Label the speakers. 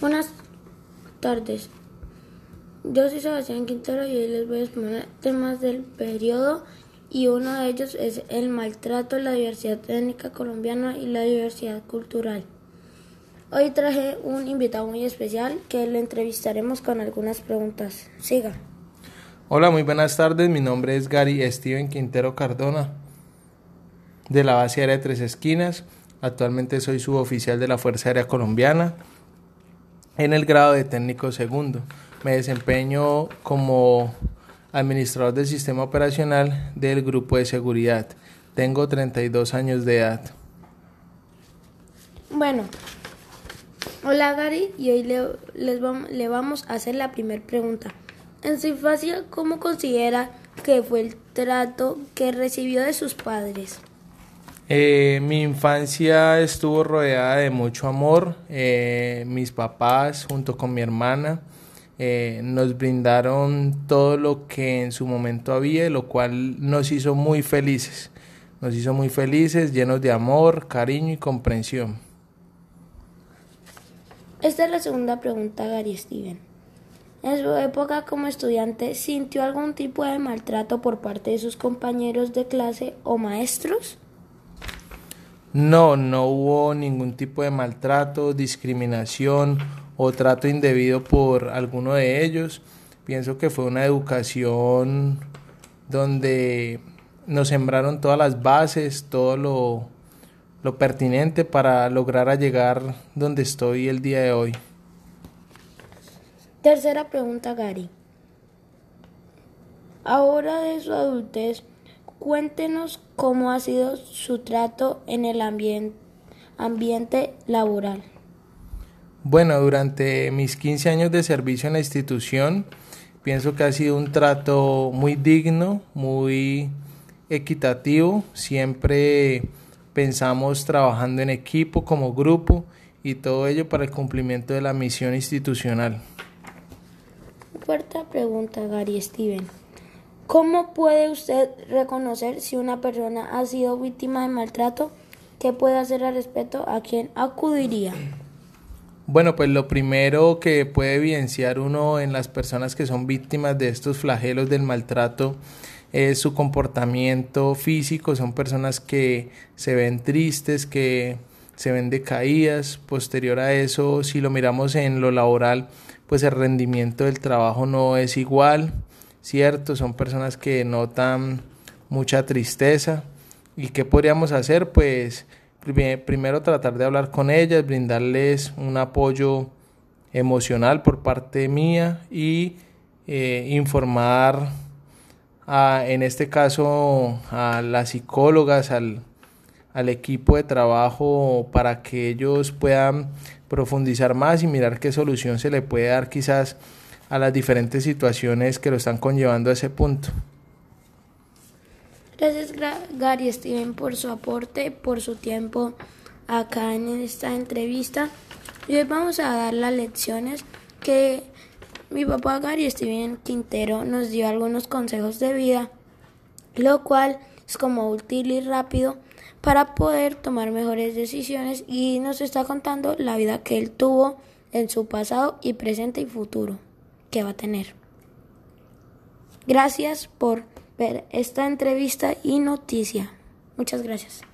Speaker 1: Buenas tardes. Yo soy Sebastián Quintero y hoy les voy a exponer temas del periodo y uno de ellos es el maltrato, la diversidad étnica colombiana y la diversidad cultural. Hoy traje un invitado muy especial que le entrevistaremos con algunas preguntas. Siga.
Speaker 2: Hola, muy buenas tardes. Mi nombre es Gary Steven Quintero Cardona de la base aérea de Tres Esquinas. Actualmente soy suboficial de la Fuerza Aérea Colombiana en el grado de técnico segundo. Me desempeño como administrador del sistema operacional del grupo de seguridad. Tengo 32 años de edad.
Speaker 1: Bueno, hola Gary y hoy le, les le vamos a hacer la primera pregunta. En su infancia, ¿cómo considera que fue el trato que recibió de sus padres?
Speaker 2: Eh, mi infancia estuvo rodeada de mucho amor. Eh, mis papás, junto con mi hermana, eh, nos brindaron todo lo que en su momento había, lo cual nos hizo muy felices. Nos hizo muy felices, llenos de amor, cariño y comprensión.
Speaker 1: Esta es la segunda pregunta, Gary Steven. En su época como estudiante, ¿sintió algún tipo de maltrato por parte de sus compañeros de clase o maestros?
Speaker 2: No, no hubo ningún tipo de maltrato, discriminación o trato indebido por alguno de ellos. Pienso que fue una educación donde nos sembraron todas las bases, todo lo, lo pertinente para lograr llegar donde estoy el día de hoy.
Speaker 1: Tercera pregunta, Gary. Ahora de su adultez, Cuéntenos cómo ha sido su trato en el ambiente laboral.
Speaker 2: Bueno, durante mis 15 años de servicio en la institución, pienso que ha sido un trato muy digno, muy equitativo. Siempre pensamos trabajando en equipo, como grupo, y todo ello para el cumplimiento de la misión institucional.
Speaker 1: Cuarta pregunta, Gary Steven. ¿Cómo puede usted reconocer si una persona ha sido víctima de maltrato? ¿Qué puede hacer al respecto? ¿A quién acudiría?
Speaker 2: Bueno, pues lo primero que puede evidenciar uno en las personas que son víctimas de estos flagelos del maltrato es su comportamiento físico. Son personas que se ven tristes, que se ven decaídas. Posterior a eso, si lo miramos en lo laboral, pues el rendimiento del trabajo no es igual ¿cierto? Son personas que notan mucha tristeza. ¿Y qué podríamos hacer? Pues primero tratar de hablar con ellas, brindarles un apoyo emocional por parte mía y eh, informar a, en este caso a las psicólogas, al, al equipo de trabajo para que ellos puedan profundizar más y mirar qué solución se le puede dar quizás a las diferentes situaciones que lo están conllevando a ese punto.
Speaker 1: Gracias Gary Steven por su aporte, por su tiempo acá en esta entrevista. Y hoy vamos a dar las lecciones que mi papá Gary Steven Quintero nos dio algunos consejos de vida, lo cual es como útil y rápido para poder tomar mejores decisiones y nos está contando la vida que él tuvo en su pasado y presente y futuro que va a tener. Gracias por ver esta entrevista y noticia. Muchas gracias.